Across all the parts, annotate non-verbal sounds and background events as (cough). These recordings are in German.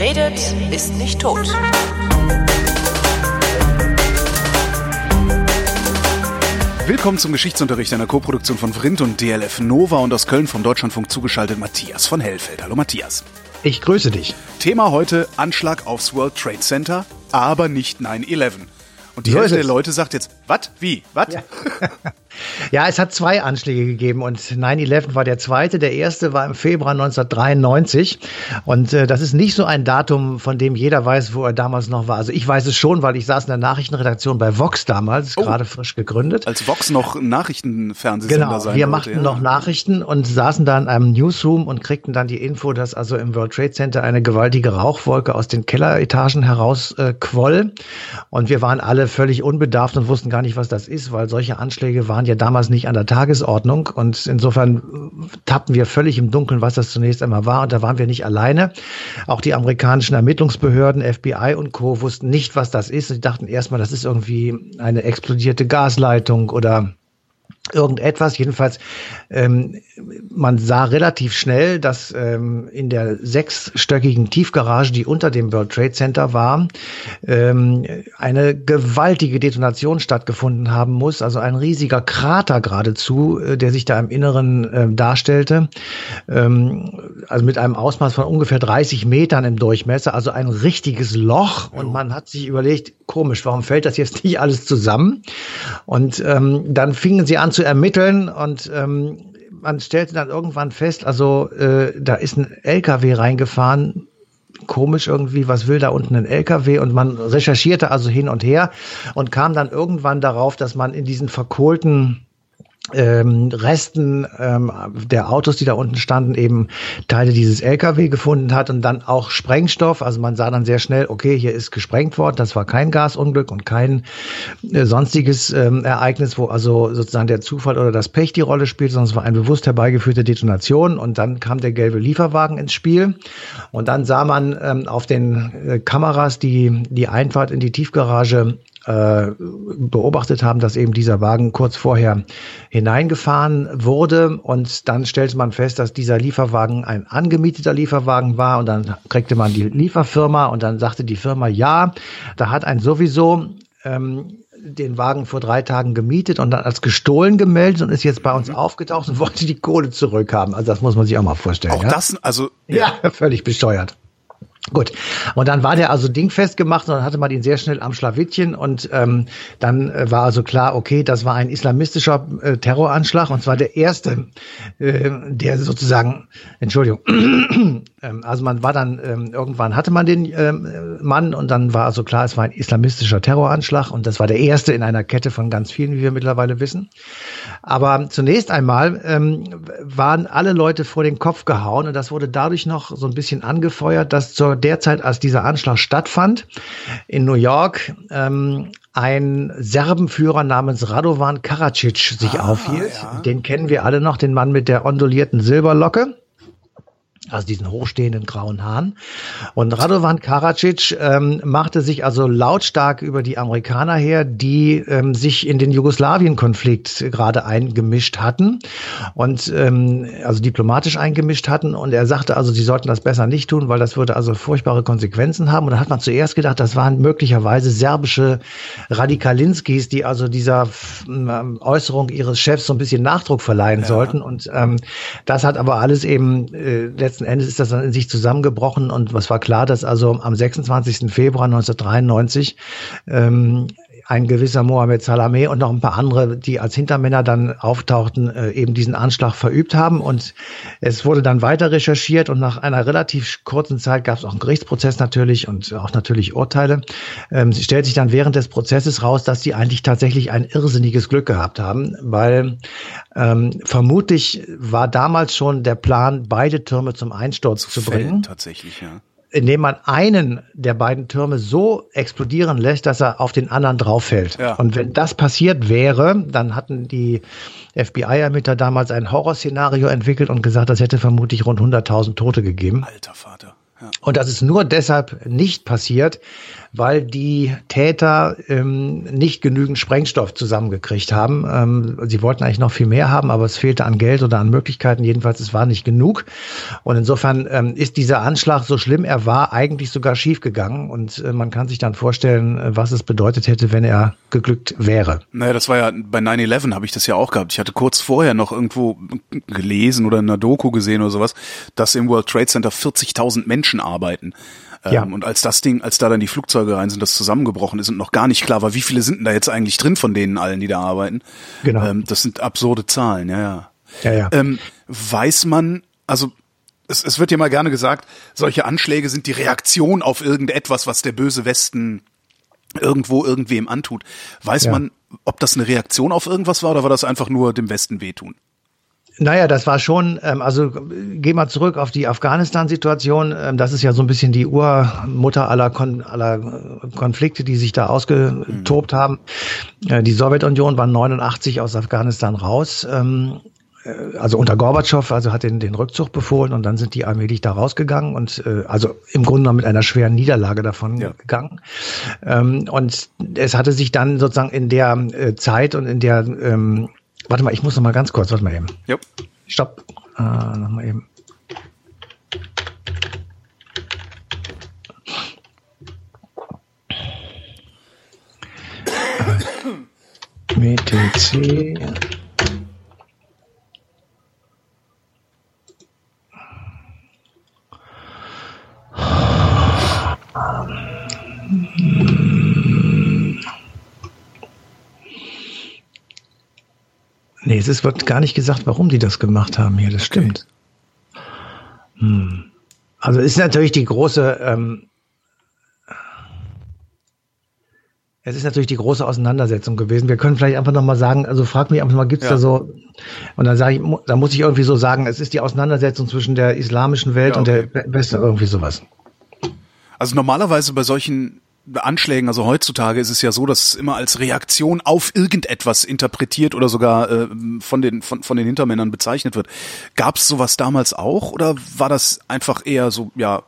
Wer redet, ist nicht tot. Willkommen zum Geschichtsunterricht einer Koproduktion von Vrindt und DLF Nova und aus Köln vom Deutschlandfunk zugeschaltet Matthias von Hellfeld. Hallo Matthias. Ich grüße dich. Thema heute Anschlag aufs World Trade Center, aber nicht 9-11. Und die So Hälfte der. Leute sagt jetzt, was? Wie? Was? Ja. (laughs) Ja, es hat zwei Anschläge gegeben und 9-11 war der zweite. Der erste war im Februar 1993 und äh, das ist nicht so ein Datum, von dem jeder weiß, wo er damals noch war. Also ich weiß es schon, weil ich saß in der Nachrichtenredaktion bei Vox damals, Oh. gerade frisch gegründet. Als Vox noch Nachrichtenfernsehsender Genau, sein wir machten ja. noch Nachrichten und saßen da in einem Newsroom und kriegten dann die Info, dass also im World Trade Center eine gewaltige Rauchwolke aus den Kelleretagen heraus äh, quoll. Und wir waren alle völlig unbedarft und wussten gar nicht, was das ist, weil solche Anschläge waren ja damals nicht an der Tagesordnung. Und insofern tappten wir völlig im Dunkeln, was das zunächst einmal war. Und da waren wir nicht alleine. Auch die amerikanischen Ermittlungsbehörden, FBI und Co. wussten nicht, was das ist. Sie dachten erstmal, das ist irgendwie eine explodierte Gasleitung oder irgendetwas. Jedenfalls, ähm, man sah relativ schnell, dass ähm, in der sechsstöckigen Tiefgarage, die unter dem World Trade Center war, ähm, eine gewaltige Detonation stattgefunden haben muss. Also ein riesiger Krater geradezu, äh, der sich da im Inneren äh, darstellte. Ähm, also mit einem Ausmaß von ungefähr 30 Metern im Durchmesser. Also ein richtiges Loch. Und man hat sich überlegt, komisch, warum fällt das jetzt nicht alles zusammen? Und ähm, dann fingen sie an zu ermitteln und ähm, man stellte dann irgendwann fest, also äh, da ist ein LKW reingefahren, komisch irgendwie, was will da unten ein LKW? Und man recherchierte also hin und her und kam dann irgendwann darauf, dass man in diesen verkohlten ähm, Resten ähm, der Autos, die da unten standen, eben Teile dieses LKW gefunden hat und dann auch Sprengstoff. Also man sah dann sehr schnell, okay, hier ist gesprengt worden. Das war kein Gasunglück und kein äh, sonstiges ähm, Ereignis, wo also sozusagen der Zufall oder das Pech die Rolle spielt, sondern es war eine bewusst herbeigeführte Detonation. Und dann kam der gelbe Lieferwagen ins Spiel. Und dann sah man ähm, auf den äh, Kameras die, die Einfahrt in die Tiefgarage beobachtet haben, dass eben dieser Wagen kurz vorher hineingefahren wurde und dann stellte man fest, dass dieser Lieferwagen ein angemieteter Lieferwagen war und dann kriegte man die Lieferfirma und dann sagte die Firma, ja, da hat ein sowieso ähm, den Wagen vor drei Tagen gemietet und dann als gestohlen gemeldet und ist jetzt bei uns aufgetaucht und wollte die Kohle zurückhaben. Also das muss man sich auch mal vorstellen. Auch ja? das, also, Ja, völlig besteuert. Gut. Und dann war der also dingfest gemacht und dann hatte man ihn sehr schnell am Schlawittchen und ähm, dann äh, war also klar, okay, das war ein islamistischer äh, Terroranschlag und zwar der erste, äh, der sozusagen, Entschuldigung, also man war dann, ähm, irgendwann hatte man den ähm, Mann und dann war also klar, es war ein islamistischer Terroranschlag und das war der erste in einer Kette von ganz vielen, wie wir mittlerweile wissen. Aber zunächst einmal ähm, waren alle Leute vor den Kopf gehauen und das wurde dadurch noch so ein bisschen angefeuert, dass zur derzeit, als dieser Anschlag stattfand, in New York ähm, ein Serbenführer namens Radovan Karadzic sich aufhielt. ja. Den kennen wir alle noch, den Mann mit der ondulierten Silberlocke. Also diesen hochstehenden grauen Haaren. Und Radovan Karadzic ähm, machte sich also lautstark über die Amerikaner her, die ähm, sich in den Jugoslawien-Konflikt gerade eingemischt hatten und ähm, also diplomatisch eingemischt hatten. Und er sagte also, sie sollten das besser nicht tun, weil das würde also furchtbare Konsequenzen haben. Und da hat man zuerst gedacht, das waren möglicherweise serbische Radikalinskis, die also dieser ähm, Äußerung ihres Chefs so ein bisschen Nachdruck verleihen sollten. Und ähm, das hat aber alles eben äh, letzten Endes ist das dann in sich zusammengebrochen und was war klar, dass also am 26. Februar 1993 ähm, ein gewisser Mohamed Salameh und noch ein paar andere, die als Hintermänner dann auftauchten, äh, eben diesen Anschlag verübt haben. Und es wurde dann weiter recherchiert und nach einer relativ kurzen Zeit gab es auch einen Gerichtsprozess natürlich und auch natürlich Urteile. Ähm, es stellt sich dann während des Prozesses raus, dass die eigentlich tatsächlich ein irrsinniges Glück gehabt haben, weil ähm, vermutlich war damals schon der Plan, beide Türme zum Einsturz zu Fällen bringen tatsächlich, ja. Indem man einen der beiden Türme so explodieren lässt, dass er auf den anderen drauf fällt. Ja. Und wenn das passiert wäre, dann hatten die FBI-Ermittler damals ein Horrorszenario entwickelt und gesagt, das hätte vermutlich rund 100.000 Tote gegeben. Alter Vater. Und das ist nur deshalb nicht passiert, weil die Täter ähm, nicht genügend Sprengstoff zusammengekriegt haben. Ähm, sie wollten eigentlich noch viel mehr haben, aber es fehlte an Geld oder an Möglichkeiten. Jedenfalls, es war nicht genug. Und insofern ähm, ist dieser Anschlag so schlimm er war, eigentlich sogar schiefgegangen. Und äh, man kann sich dann vorstellen, äh, was es bedeutet hätte, wenn er geglückt wäre. Naja, das war ja bei 9-11 habe ich das ja auch gehabt. Ich hatte kurz vorher noch irgendwo gelesen oder in einer Doku gesehen oder sowas, dass im World Trade Center 40.000 Menschen arbeiten. Ja. Ähm, und als das Ding, als da dann die Flugzeuge rein sind, das zusammengebrochen ist und noch gar nicht klar war, wie viele sind denn da jetzt eigentlich drin von denen allen, die da arbeiten. Genau. Ähm, das sind absurde Zahlen, ja, ja. ja, ja. Ähm, weiß man, also es, es wird ja mal gerne gesagt, solche Anschläge sind die Reaktion auf irgendetwas, was der böse Westen irgendwo irgendwem antut. Weiß ja. man, ob das eine Reaktion auf irgendwas war oder war das einfach nur dem Westen wehtun? Naja, das war schon, ähm, also geh mal zurück auf die Afghanistan-Situation. Ähm, das ist ja so ein bisschen die Urmutter aller, Kon aller Konflikte, die sich da ausgetobt mhm. haben. Äh, die Sowjetunion war 89 aus Afghanistan raus. Ähm, äh, also unter Gorbatschow, also hat den, den Rückzug befohlen und dann sind die allmählich da rausgegangen und äh, also im Grunde genommen mit einer schweren Niederlage davon ja. gegangen. Ähm, und es hatte sich dann sozusagen in der äh, Zeit und in der ähm, Warte mal, ich muss noch mal ganz kurz, warte mal eben. Jo. Stopp. Äh, noch mal eben. WTC. Nee, es wird gar nicht gesagt, warum die das gemacht haben hier, das okay. stimmt. Hm. Also ist natürlich die große, ähm, es ist natürlich die große Auseinandersetzung gewesen. Wir können vielleicht einfach nochmal sagen, also frag mich einfach mal, gibt's ja. da so, und dann sage ich, da muss ich irgendwie so sagen, es ist die Auseinandersetzung zwischen der islamischen Welt ja, okay. und der Westen, irgendwie sowas. Also normalerweise bei solchen Anschlägen, also heutzutage ist es ja so, dass es immer als Reaktion auf irgendetwas interpretiert oder sogar äh, von den von, von den Hintermännern bezeichnet wird. Gab es sowas damals auch oder war das einfach eher so ja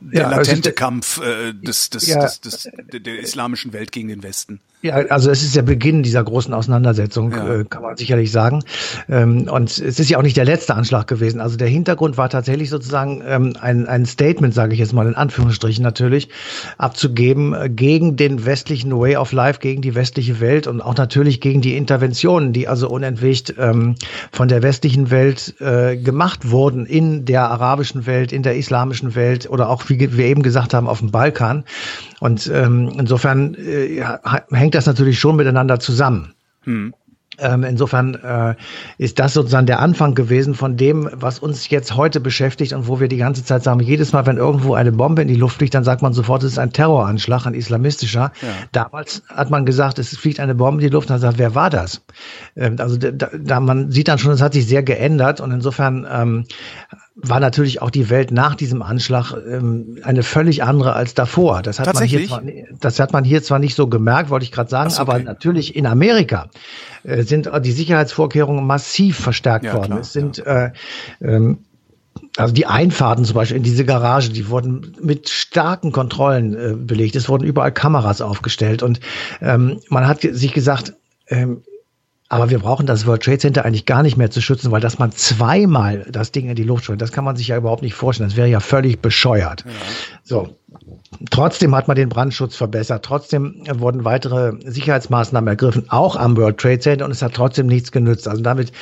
der ja, latente also, Kampf äh, des, des, ja, des, des, des, der islamischen Welt gegen den Westen? Ja, also es ist der Beginn dieser großen Auseinandersetzung, ja. äh, kann man sicherlich sagen. Ähm, und es ist ja auch nicht der letzte Anschlag gewesen. Also der Hintergrund war tatsächlich sozusagen ähm, ein, ein Statement, sage ich jetzt mal in Anführungsstrichen natürlich, abzugeben äh, gegen den westlichen Way of Life, gegen die westliche Welt und auch natürlich gegen die Interventionen, die also unentwegt ähm, von der westlichen Welt äh, gemacht wurden in der arabischen Welt, in der islamischen Welt oder auch, wie wir eben gesagt haben, auf dem Balkan. Und ähm, insofern äh, hängt das natürlich schon miteinander zusammen. Hm. Ähm, insofern äh, ist das sozusagen der Anfang gewesen von dem, was uns jetzt heute beschäftigt und wo wir die ganze Zeit sagen, jedes Mal, wenn irgendwo eine Bombe in die Luft fliegt, dann sagt man sofort, es ist ein Terroranschlag, ein islamistischer. Ja. Damals hat man gesagt, es fliegt eine Bombe in die Luft und dann sagt, wer war das? Ähm, also da, da, man sieht dann schon, es hat sich sehr geändert und insofern ähm, war natürlich auch die Welt nach diesem Anschlag ähm, eine völlig andere als davor. Das hat man hier zwar, das hat man hier zwar nicht so gemerkt, wollte ich gerade sagen, okay. aber natürlich in Amerika äh, sind die Sicherheitsvorkehrungen massiv verstärkt ja, worden. Klar, es sind ja. äh, ähm, also die Einfahrten zum Beispiel in diese Garage, die wurden mit starken Kontrollen äh, belegt. Es wurden überall Kameras aufgestellt und ähm, man hat sich gesagt, ähm, aber wir brauchen das World Trade Center eigentlich gar nicht mehr zu schützen, weil dass man zweimal das Ding in die Luft schleudert, das kann man sich ja überhaupt nicht vorstellen. Das wäre ja völlig bescheuert. Ja. So. Trotzdem hat man den Brandschutz verbessert. Trotzdem wurden weitere Sicherheitsmaßnahmen ergriffen, auch am World Trade Center, und es hat trotzdem nichts genützt. Also damit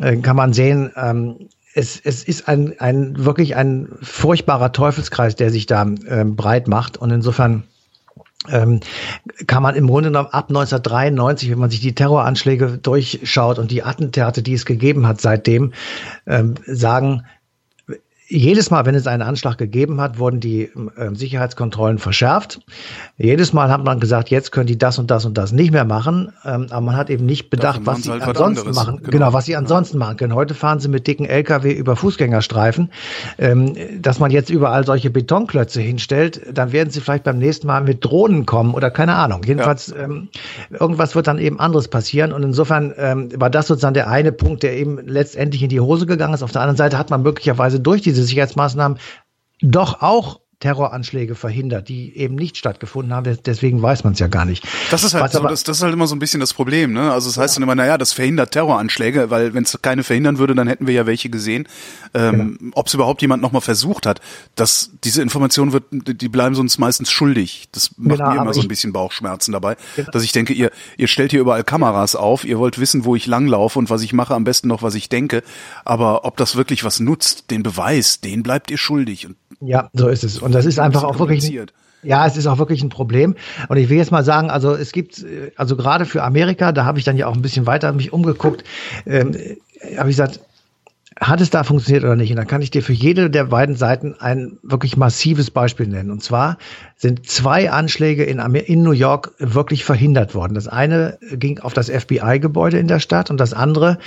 äh, kann man sehen, ähm, es, es ist ein, ein wirklich ein furchtbarer Teufelskreis, der sich da äh, breit macht. Und insofern ähm, kann man im Grunde genommen ab 1993, wenn man sich die Terroranschläge durchschaut und die Attentate, die es gegeben hat seitdem, ähm, sagen, jedes Mal, wenn es einen Anschlag gegeben hat, wurden die äh, Sicherheitskontrollen verschärft. Jedes Mal hat man gesagt, jetzt können die das und das und das nicht mehr machen. Ähm, aber man hat eben nicht bedacht, was sie halt ansonsten machen. Genau. genau. was sie ansonsten ja. machen können. Heute fahren sie mit dicken LKW über Fußgängerstreifen. Ähm, dass man jetzt überall solche Betonklötze hinstellt, dann werden sie vielleicht beim nächsten Mal mit Drohnen kommen oder keine Ahnung. Jedenfalls, ja. ähm, irgendwas wird dann eben anderes passieren. Und insofern ähm, war das sozusagen der eine Punkt, der eben letztendlich in die Hose gegangen ist. Auf der anderen Seite hat man möglicherweise durch diese Sicherheitsmaßnahmen doch auch Terroranschläge verhindert, die eben nicht stattgefunden haben. Deswegen weiß man es ja gar nicht. Das ist halt so, das, das ist halt immer so ein bisschen das Problem. Ne? Also es das heißt ja. dann immer, naja, das verhindert Terroranschläge, weil wenn es keine verhindern würde, dann hätten wir ja welche gesehen. Ähm, genau. Ob es überhaupt jemand nochmal versucht hat, dass diese Information wird, die bleiben uns meistens schuldig. Das macht genau, mir immer so ein bisschen Bauchschmerzen dabei, genau. dass ich denke, ihr ihr stellt hier überall Kameras auf, ihr wollt wissen, wo ich langlaufe und was ich mache, am besten noch, was ich denke. Aber ob das wirklich was nutzt, den Beweis, den bleibt ihr schuldig. Und ja, so ist es. Und das ist einfach auch wirklich. Ja, es ist auch wirklich ein Problem. Und ich will jetzt mal sagen, also es gibt, also gerade für Amerika, da habe ich dann ja auch ein bisschen weiter mich umgeguckt, ähm, habe ich gesagt, hat es da funktioniert oder nicht? Und dann kann ich dir für jede der beiden Seiten ein wirklich massives Beispiel nennen. Und zwar sind zwei Anschläge in, in New York wirklich verhindert worden. Das eine ging auf das FBI-Gebäude in der Stadt und das andere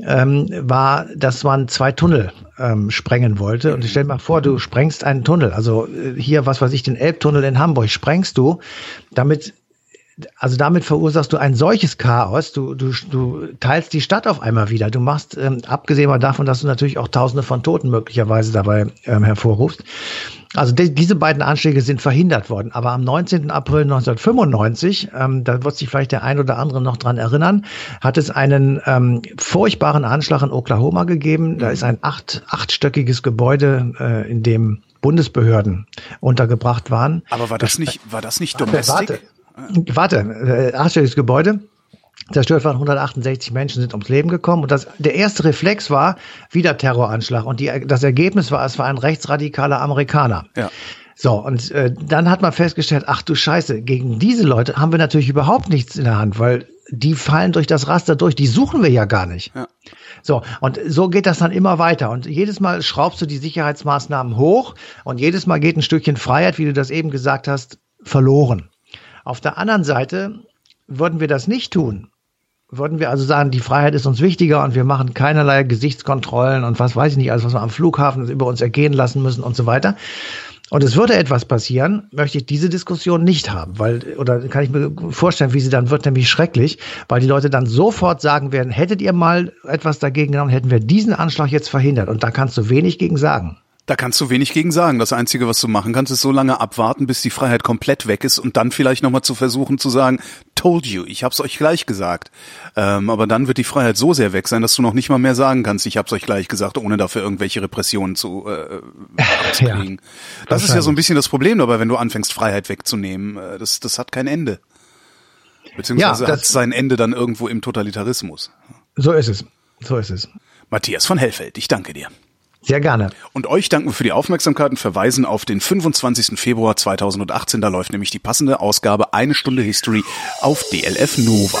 ähm, war, dass man zwei Tunnel ähm, sprengen wollte. Und stell dir mal vor, du sprengst einen Tunnel. Also äh, hier, was weiß ich, den Elbtunnel in Hamburg sprengst du, damit also damit verursachst du ein solches Chaos. Du, du, du teilst die Stadt auf einmal wieder. Du machst, ähm, abgesehen davon, dass du natürlich auch Tausende von Toten möglicherweise dabei ähm, hervorrufst. Also die, diese beiden Anschläge sind verhindert worden. Aber am 19. April 1995, ähm, da wird sich vielleicht der ein oder andere noch dran erinnern, hat es einen ähm, furchtbaren Anschlag in Oklahoma gegeben. Da ist ein acht, achtstöckiges Gebäude, äh, in dem Bundesbehörden untergebracht waren. Aber war das nicht, war das nicht Domestik? Warte, warte, äh, achtstöckiges Gebäude. Zerstört waren 168 Menschen, sind ums Leben gekommen. Und das, der erste Reflex war wieder Terroranschlag. Und die, das Ergebnis war, es war ein rechtsradikaler Amerikaner. Ja. So, und äh, dann hat man festgestellt, ach du Scheiße, gegen diese Leute haben wir natürlich überhaupt nichts in der Hand, weil die fallen durch das Raster durch, die suchen wir ja gar nicht. Ja. So, und so geht das dann immer weiter. Und jedes Mal schraubst du die Sicherheitsmaßnahmen hoch und jedes Mal geht ein Stückchen Freiheit, wie du das eben gesagt hast, verloren. Auf der anderen Seite würden wir das nicht tun, würden wir also sagen, die Freiheit ist uns wichtiger und wir machen keinerlei Gesichtskontrollen und was weiß ich nicht, alles, was wir am Flughafen über uns ergehen lassen müssen und so weiter. Und es würde etwas passieren, möchte ich diese Diskussion nicht haben, weil, oder kann ich mir vorstellen, wie sie dann wird, nämlich schrecklich, weil die Leute dann sofort sagen werden, hättet ihr mal etwas dagegen genommen, hätten wir diesen Anschlag jetzt verhindert. Und da kannst du wenig gegen sagen. Da kannst du wenig gegen sagen. Das Einzige, was du machen kannst, ist so lange abwarten, bis die Freiheit komplett weg ist und dann vielleicht nochmal zu versuchen zu sagen, told you, ich hab's euch gleich gesagt. Ähm, aber dann wird die Freiheit so sehr weg sein, dass du noch nicht mal mehr sagen kannst, ich hab's euch gleich gesagt, ohne dafür irgendwelche Repressionen zu äh. (laughs) Ja, das ist ja so ein bisschen das Problem dabei, wenn du anfängst, Freiheit wegzunehmen. Äh, das, das hat kein Ende. Beziehungsweise ja, hat sein Ende dann irgendwo im Totalitarismus. So ist es. So ist es. Matthias von Hellfeld, ich danke dir. Sehr gerne. Und euch danken wir für die Aufmerksamkeit und verweisen auf den 25. Februar 2018. Da läuft nämlich die passende Ausgabe Eine Stunde History auf DLF Nova.